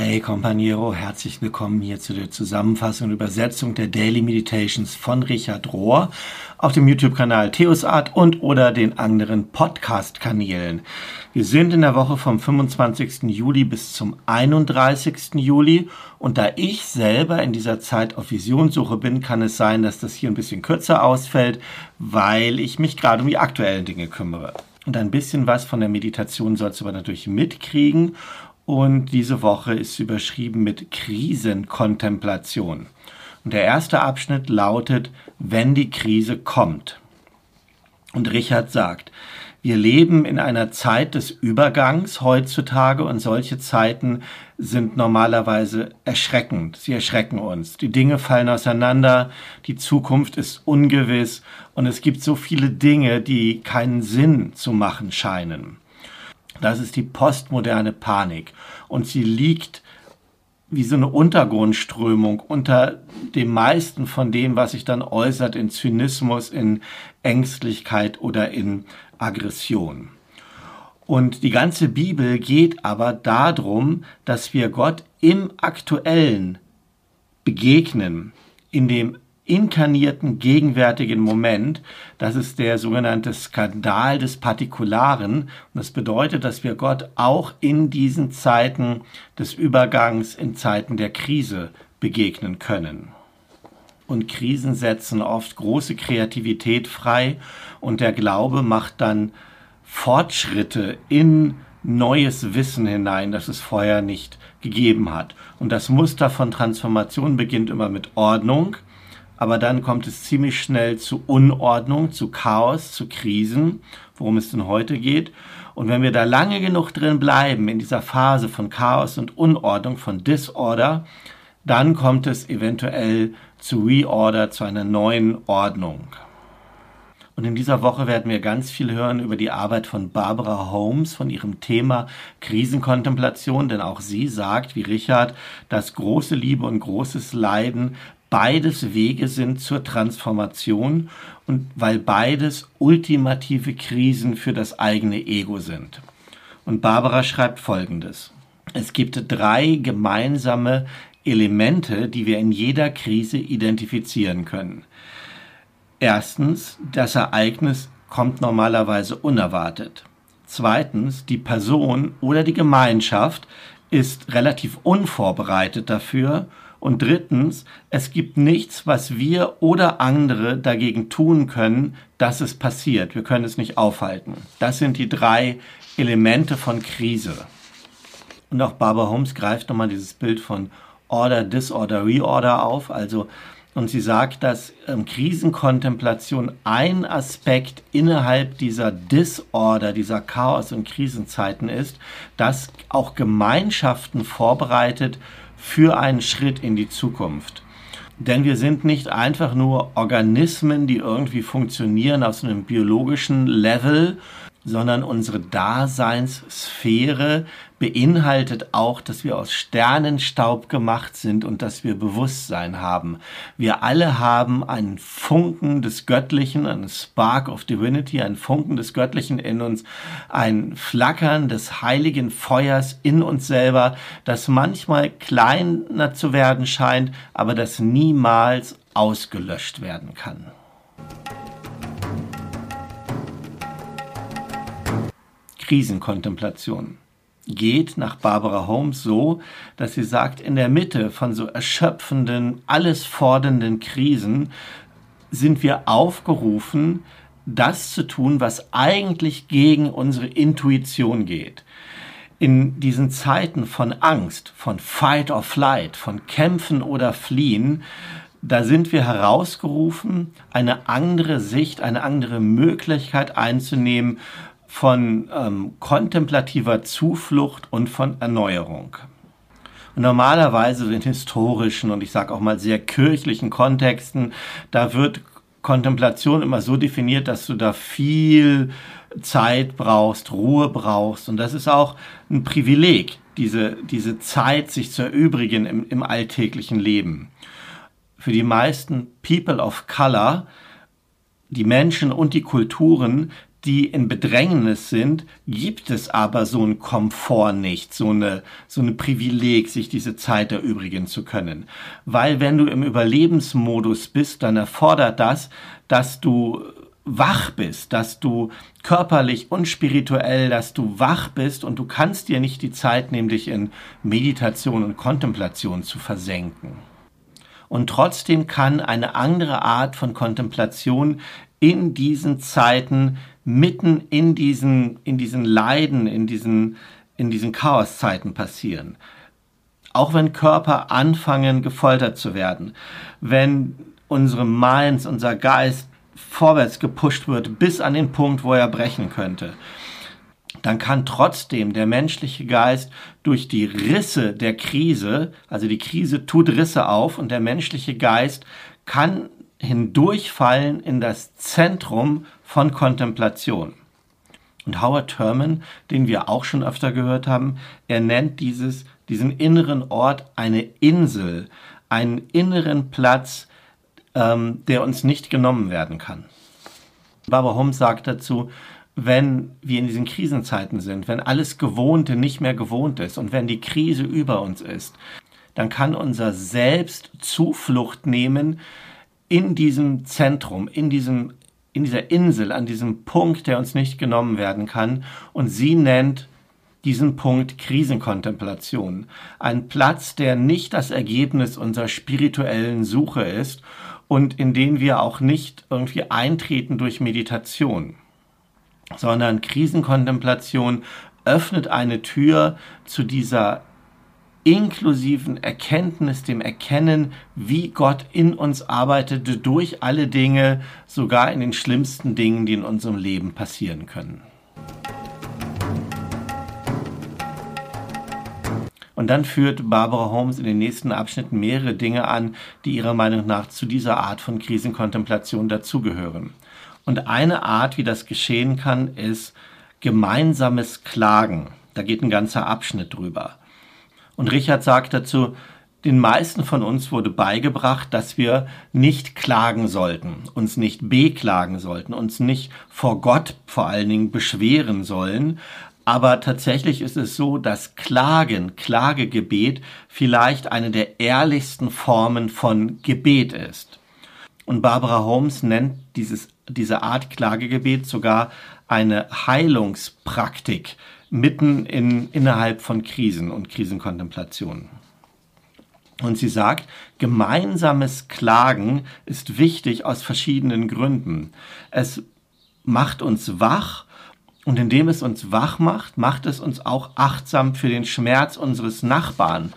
Hey Companiero, herzlich willkommen hier zu der Zusammenfassung und Übersetzung der Daily Meditations von Richard Rohr auf dem YouTube-Kanal Theosart und oder den anderen Podcast-Kanälen. Wir sind in der Woche vom 25. Juli bis zum 31. Juli und da ich selber in dieser Zeit auf Visionssuche bin, kann es sein, dass das hier ein bisschen kürzer ausfällt, weil ich mich gerade um die aktuellen Dinge kümmere. Und ein bisschen was von der Meditation sollst du aber natürlich mitkriegen und diese Woche ist überschrieben mit Krisenkontemplation. Und der erste Abschnitt lautet, wenn die Krise kommt. Und Richard sagt, wir leben in einer Zeit des Übergangs heutzutage und solche Zeiten sind normalerweise erschreckend. Sie erschrecken uns. Die Dinge fallen auseinander, die Zukunft ist ungewiss und es gibt so viele Dinge, die keinen Sinn zu machen scheinen. Das ist die postmoderne Panik. Und sie liegt wie so eine Untergrundströmung unter dem meisten von dem, was sich dann äußert in Zynismus, in Ängstlichkeit oder in Aggression. Und die ganze Bibel geht aber darum, dass wir Gott im Aktuellen begegnen, in dem inkarnierten gegenwärtigen Moment. Das ist der sogenannte Skandal des Partikularen. Und das bedeutet, dass wir Gott auch in diesen Zeiten des Übergangs, in Zeiten der Krise begegnen können. Und Krisen setzen oft große Kreativität frei und der Glaube macht dann Fortschritte in neues Wissen hinein, das es vorher nicht gegeben hat. Und das Muster von Transformation beginnt immer mit Ordnung aber dann kommt es ziemlich schnell zu Unordnung, zu Chaos, zu Krisen, worum es denn heute geht. Und wenn wir da lange genug drin bleiben, in dieser Phase von Chaos und Unordnung, von Disorder, dann kommt es eventuell zu Reorder, zu einer neuen Ordnung. Und in dieser Woche werden wir ganz viel hören über die Arbeit von Barbara Holmes, von ihrem Thema Krisenkontemplation, denn auch sie sagt, wie Richard, dass große Liebe und großes Leiden beides Wege sind zur Transformation und weil beides ultimative Krisen für das eigene Ego sind. Und Barbara schreibt Folgendes. Es gibt drei gemeinsame Elemente, die wir in jeder Krise identifizieren können. Erstens, das Ereignis kommt normalerweise unerwartet. Zweitens, die Person oder die Gemeinschaft ist relativ unvorbereitet dafür. Und drittens, es gibt nichts, was wir oder andere dagegen tun können, dass es passiert. Wir können es nicht aufhalten. Das sind die drei Elemente von Krise. Und auch Barbara Holmes greift nochmal dieses Bild von Order, Disorder, Reorder auf. Also, und sie sagt, dass ähm, Krisenkontemplation ein Aspekt innerhalb dieser Disorder, dieser Chaos- und Krisenzeiten ist, dass auch Gemeinschaften vorbereitet für einen Schritt in die Zukunft. Denn wir sind nicht einfach nur Organismen, die irgendwie funktionieren auf so einem biologischen Level sondern unsere Daseinssphäre beinhaltet auch, dass wir aus Sternenstaub gemacht sind und dass wir Bewusstsein haben. Wir alle haben einen Funken des Göttlichen, einen Spark of Divinity, einen Funken des Göttlichen in uns, ein Flackern des heiligen Feuers in uns selber, das manchmal kleiner zu werden scheint, aber das niemals ausgelöscht werden kann. Krisenkontemplation geht nach Barbara Holmes so, dass sie sagt, in der Mitte von so erschöpfenden, alles fordernden Krisen sind wir aufgerufen, das zu tun, was eigentlich gegen unsere Intuition geht. In diesen Zeiten von Angst, von Fight or Flight, von Kämpfen oder Fliehen, da sind wir herausgerufen, eine andere Sicht, eine andere Möglichkeit einzunehmen, von ähm, kontemplativer Zuflucht und von Erneuerung. Und normalerweise in historischen und ich sage auch mal sehr kirchlichen Kontexten, da wird Kontemplation immer so definiert, dass du da viel Zeit brauchst, Ruhe brauchst. Und das ist auch ein Privileg, diese, diese Zeit sich zu erübrigen im, im alltäglichen Leben. Für die meisten People of Color, die Menschen und die Kulturen, die in Bedrängnis sind, gibt es aber so einen Komfort nicht, so eine, so eine Privileg, sich diese Zeit erübrigen zu können. Weil wenn du im Überlebensmodus bist, dann erfordert das, dass du wach bist, dass du körperlich und spirituell, dass du wach bist und du kannst dir nicht die Zeit nehmen, dich in Meditation und Kontemplation zu versenken. Und trotzdem kann eine andere Art von Kontemplation in diesen Zeiten, mitten in diesen, in diesen Leiden, in diesen, in diesen Chaoszeiten passieren. Auch wenn Körper anfangen, gefoltert zu werden, wenn unsere Minds, unser Geist vorwärts gepusht wird bis an den Punkt, wo er brechen könnte, dann kann trotzdem der menschliche Geist durch die Risse der Krise, also die Krise tut Risse auf und der menschliche Geist kann hindurchfallen in das Zentrum von Kontemplation. Und Howard Thurman, den wir auch schon öfter gehört haben, er nennt dieses, diesen inneren Ort eine Insel, einen inneren Platz, ähm, der uns nicht genommen werden kann. Barbara Holmes sagt dazu, wenn wir in diesen Krisenzeiten sind, wenn alles Gewohnte nicht mehr gewohnt ist und wenn die Krise über uns ist, dann kann unser Selbst Zuflucht nehmen in diesem Zentrum, in diesem in dieser Insel, an diesem Punkt, der uns nicht genommen werden kann. Und sie nennt diesen Punkt Krisenkontemplation. Ein Platz, der nicht das Ergebnis unserer spirituellen Suche ist und in den wir auch nicht irgendwie eintreten durch Meditation sondern Krisenkontemplation öffnet eine Tür zu dieser inklusiven Erkenntnis, dem Erkennen, wie Gott in uns arbeitet, durch alle Dinge, sogar in den schlimmsten Dingen, die in unserem Leben passieren können. Und dann führt Barbara Holmes in den nächsten Abschnitten mehrere Dinge an, die ihrer Meinung nach zu dieser Art von Krisenkontemplation dazugehören. Und eine Art, wie das geschehen kann, ist gemeinsames Klagen. Da geht ein ganzer Abschnitt drüber. Und Richard sagt dazu, den meisten von uns wurde beigebracht, dass wir nicht klagen sollten, uns nicht beklagen sollten, uns nicht vor Gott vor allen Dingen beschweren sollen. Aber tatsächlich ist es so, dass Klagen, Klagegebet vielleicht eine der ehrlichsten Formen von Gebet ist. Und Barbara Holmes nennt dieses diese Art Klagegebet sogar eine Heilungspraktik mitten in, innerhalb von Krisen und Krisenkontemplationen. Und sie sagt, gemeinsames Klagen ist wichtig aus verschiedenen Gründen. Es macht uns wach und indem es uns wach macht, macht es uns auch achtsam für den Schmerz unseres Nachbarn,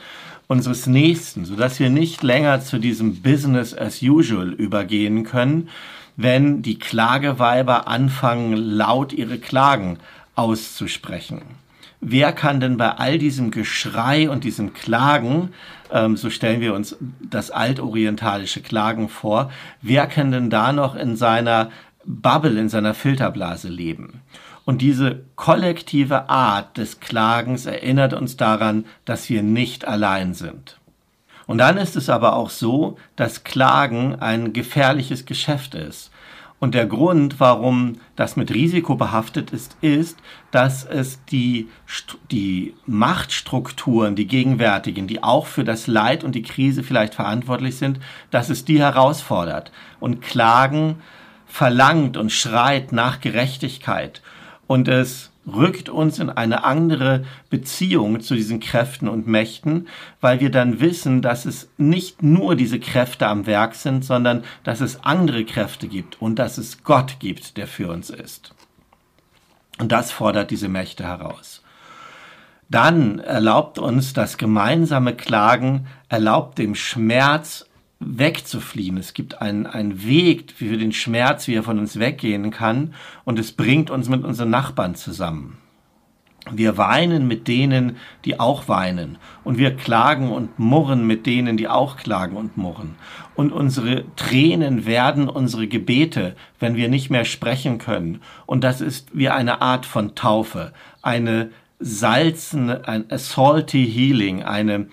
unseres Nächsten, sodass wir nicht länger zu diesem Business as usual übergehen können, wenn die Klageweiber anfangen, laut ihre Klagen auszusprechen. Wer kann denn bei all diesem Geschrei und diesem Klagen, ähm, so stellen wir uns das altorientalische Klagen vor, wer kann denn da noch in seiner Bubble, in seiner Filterblase leben? Und diese kollektive Art des Klagens erinnert uns daran, dass wir nicht allein sind. Und dann ist es aber auch so, dass Klagen ein gefährliches Geschäft ist. Und der Grund, warum das mit Risiko behaftet ist, ist, dass es die, die Machtstrukturen, die gegenwärtigen, die auch für das Leid und die Krise vielleicht verantwortlich sind, dass es die herausfordert. Und Klagen verlangt und schreit nach Gerechtigkeit. Und es rückt uns in eine andere Beziehung zu diesen Kräften und Mächten, weil wir dann wissen, dass es nicht nur diese Kräfte am Werk sind, sondern dass es andere Kräfte gibt und dass es Gott gibt, der für uns ist. Und das fordert diese Mächte heraus. Dann erlaubt uns das gemeinsame Klagen, erlaubt dem Schmerz wegzufliehen. Es gibt einen, einen Weg für den Schmerz, wie er von uns weggehen kann, und es bringt uns mit unseren Nachbarn zusammen. Wir weinen mit denen, die auch weinen, und wir klagen und murren mit denen, die auch klagen und murren. Und unsere Tränen werden unsere Gebete, wenn wir nicht mehr sprechen können. Und das ist wie eine Art von Taufe, eine salzende, ein salty healing, eine,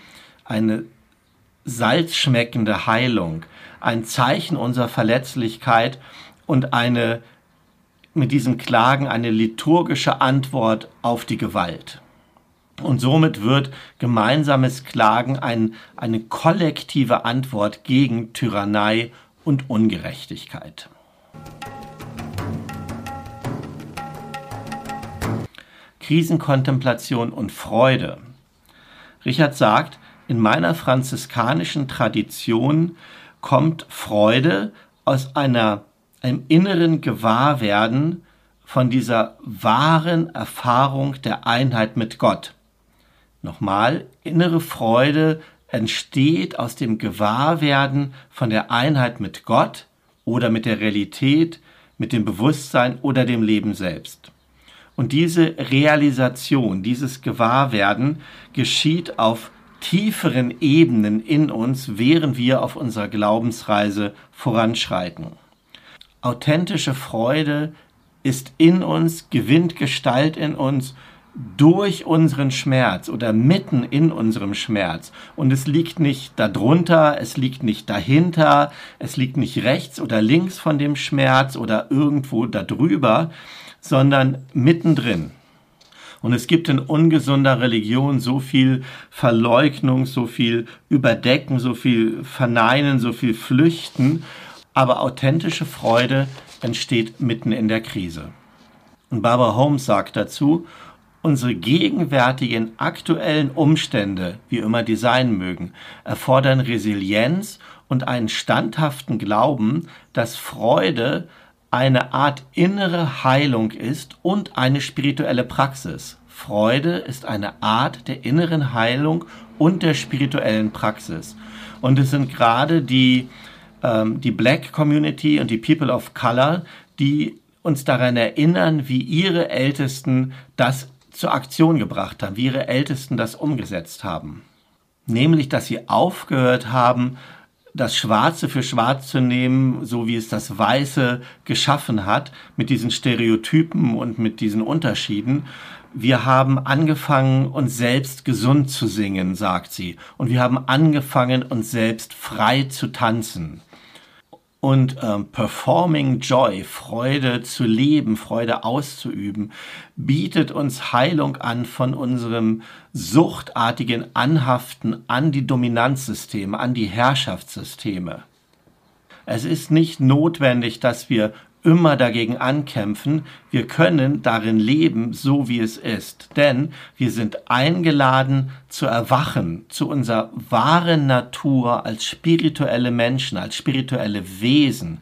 eine salzschmeckende Heilung, ein Zeichen unserer Verletzlichkeit und eine mit diesem Klagen eine liturgische Antwort auf die Gewalt. Und somit wird gemeinsames Klagen ein, eine kollektive Antwort gegen Tyrannei und Ungerechtigkeit. Krisenkontemplation und Freude. Richard sagt, in meiner franziskanischen Tradition kommt Freude aus einer, einem inneren Gewahrwerden von dieser wahren Erfahrung der Einheit mit Gott. Nochmal, innere Freude entsteht aus dem Gewahrwerden von der Einheit mit Gott oder mit der Realität, mit dem Bewusstsein oder dem Leben selbst. Und diese Realisation, dieses Gewahrwerden geschieht auf tieferen Ebenen in uns, während wir auf unserer Glaubensreise voranschreiten. Authentische Freude ist in uns, gewinnt Gestalt in uns durch unseren Schmerz oder mitten in unserem Schmerz. Und es liegt nicht darunter, es liegt nicht dahinter, es liegt nicht rechts oder links von dem Schmerz oder irgendwo darüber, sondern mittendrin. Und es gibt in ungesunder Religion so viel Verleugnung, so viel Überdecken, so viel Verneinen, so viel Flüchten. Aber authentische Freude entsteht mitten in der Krise. Und Barbara Holmes sagt dazu, Unsere gegenwärtigen aktuellen Umstände, wie immer die sein mögen, erfordern Resilienz und einen standhaften Glauben, dass Freude eine Art innere Heilung ist und eine spirituelle Praxis. Freude ist eine Art der inneren Heilung und der spirituellen Praxis. Und es sind gerade die, ähm, die Black Community und die People of Color, die uns daran erinnern, wie ihre Ältesten das zur Aktion gebracht haben, wie ihre Ältesten das umgesetzt haben. Nämlich, dass sie aufgehört haben, das Schwarze für Schwarz zu nehmen, so wie es das Weiße geschaffen hat, mit diesen Stereotypen und mit diesen Unterschieden. Wir haben angefangen, uns selbst gesund zu singen, sagt sie. Und wir haben angefangen, uns selbst frei zu tanzen und ähm, Performing Joy, Freude zu leben, Freude auszuüben, bietet uns Heilung an von unserem suchtartigen Anhaften an die Dominanzsysteme, an die Herrschaftssysteme. Es ist nicht notwendig, dass wir immer dagegen ankämpfen. Wir können darin leben, so wie es ist. Denn wir sind eingeladen zu erwachen zu unserer wahren Natur als spirituelle Menschen, als spirituelle Wesen,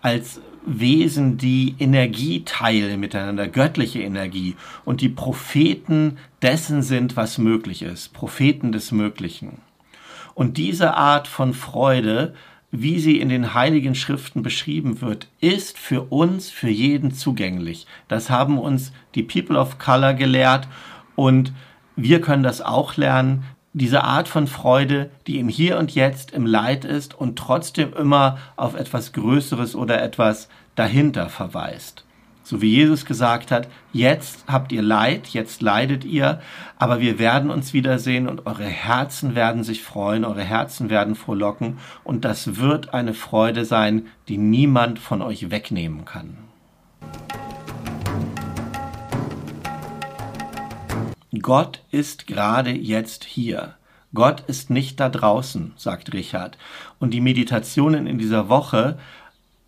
als Wesen, die Energie teilen miteinander, göttliche Energie und die Propheten dessen sind, was möglich ist, Propheten des Möglichen. Und diese Art von Freude wie sie in den heiligen Schriften beschrieben wird, ist für uns, für jeden zugänglich. Das haben uns die People of Color gelehrt und wir können das auch lernen. Diese Art von Freude, die im Hier und Jetzt im Leid ist und trotzdem immer auf etwas Größeres oder etwas dahinter verweist. So wie Jesus gesagt hat, jetzt habt ihr Leid, jetzt leidet ihr, aber wir werden uns wiedersehen und eure Herzen werden sich freuen, eure Herzen werden frohlocken und das wird eine Freude sein, die niemand von euch wegnehmen kann. Gott ist gerade jetzt hier. Gott ist nicht da draußen, sagt Richard. Und die Meditationen in dieser Woche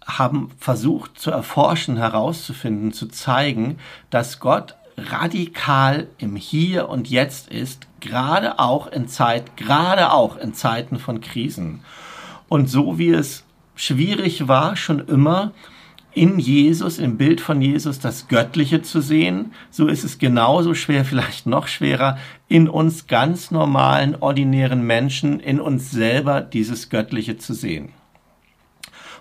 haben versucht zu erforschen, herauszufinden, zu zeigen, dass Gott radikal im Hier und Jetzt ist, gerade auch in Zeit, gerade auch in Zeiten von Krisen. Und so wie es schwierig war, schon immer in Jesus, im Bild von Jesus, das Göttliche zu sehen, so ist es genauso schwer, vielleicht noch schwerer, in uns ganz normalen, ordinären Menschen, in uns selber dieses Göttliche zu sehen.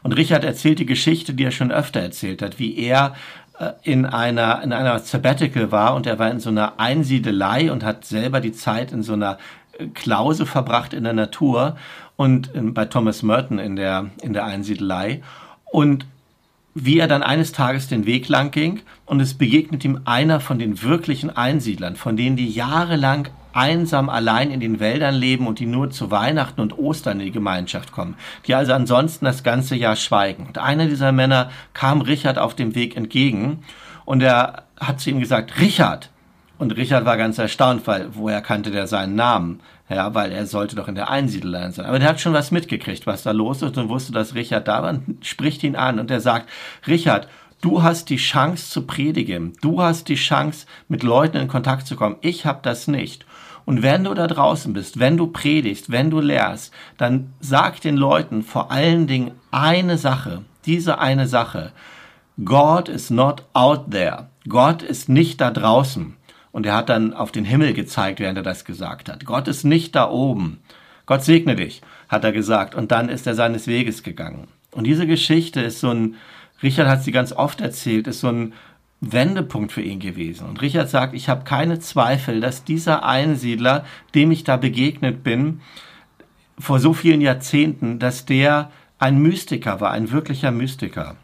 Und Richard erzählt die Geschichte, die er schon öfter erzählt hat, wie er äh, in einer, in einer Sabbatical war und er war in so einer Einsiedelei und hat selber die Zeit in so einer äh, Klause verbracht in der Natur und bei Thomas Merton in der, in der Einsiedelei. Und wie er dann eines Tages den Weg lang ging und es begegnet ihm einer von den wirklichen Einsiedlern, von denen die jahrelang einsam allein in den Wäldern leben und die nur zu Weihnachten und Ostern in die Gemeinschaft kommen, die also ansonsten das ganze Jahr schweigen. Und einer dieser Männer kam Richard auf dem Weg entgegen und er hat zu ihm gesagt, Richard, und Richard war ganz erstaunt, weil woher kannte der seinen Namen? Ja, weil er sollte doch in der Einsiedlerline sein. Aber der hat schon was mitgekriegt, was da los ist und wusste, dass Richard da war und spricht ihn an und er sagt, Richard, du hast die Chance zu predigen. Du hast die Chance, mit Leuten in Kontakt zu kommen. Ich habe das nicht. Und wenn du da draußen bist, wenn du predigst, wenn du lehrst, dann sag den Leuten vor allen Dingen eine Sache, diese eine Sache. God is not out there. Gott ist nicht da draußen. Und er hat dann auf den Himmel gezeigt, während er das gesagt hat. Gott ist nicht da oben. Gott segne dich, hat er gesagt. Und dann ist er seines Weges gegangen. Und diese Geschichte ist so ein, Richard hat sie ganz oft erzählt, ist so ein Wendepunkt für ihn gewesen. Und Richard sagt, ich habe keine Zweifel, dass dieser Einsiedler, dem ich da begegnet bin, vor so vielen Jahrzehnten, dass der ein Mystiker war, ein wirklicher Mystiker.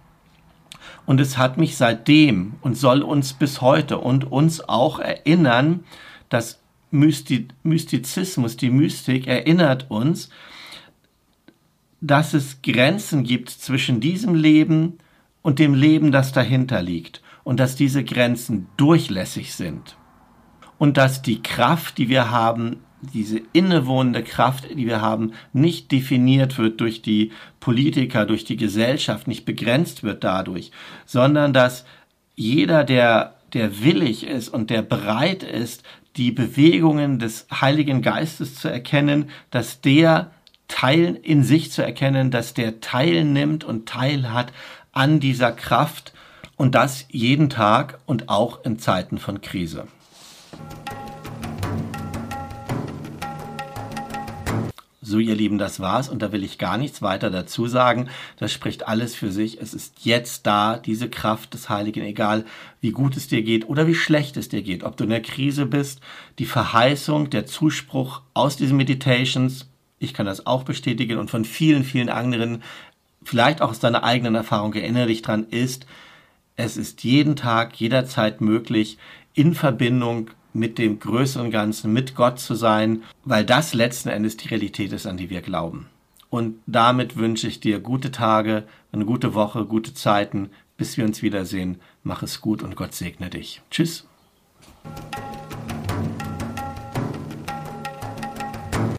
Und es hat mich seitdem und soll uns bis heute und uns auch erinnern, dass Mystizismus, die Mystik erinnert uns, dass es Grenzen gibt zwischen diesem Leben und dem Leben, das dahinter liegt. Und dass diese Grenzen durchlässig sind. Und dass die Kraft, die wir haben, diese innewohnende Kraft, die wir haben, nicht definiert wird durch die Politiker, durch die Gesellschaft, nicht begrenzt wird dadurch, sondern dass jeder, der, der willig ist und der bereit ist, die Bewegungen des Heiligen Geistes zu erkennen, dass der Teil in sich zu erkennen, dass der teilnimmt und Teil hat an dieser Kraft und das jeden Tag und auch in Zeiten von Krise. So, ihr Lieben, das war's und da will ich gar nichts weiter dazu sagen. Das spricht alles für sich. Es ist jetzt da, diese Kraft des Heiligen, egal wie gut es dir geht oder wie schlecht es dir geht, ob du in der Krise bist, die Verheißung, der Zuspruch aus diesen Meditations, ich kann das auch bestätigen und von vielen, vielen anderen, vielleicht auch aus deiner eigenen Erfahrung, erinnere dich dran, ist, es ist jeden Tag, jederzeit möglich, in Verbindung mit dem größeren Ganzen, mit Gott zu sein, weil das letzten Endes die Realität ist, an die wir glauben. Und damit wünsche ich dir gute Tage, eine gute Woche, gute Zeiten, bis wir uns wiedersehen. Mach es gut und Gott segne dich. Tschüss.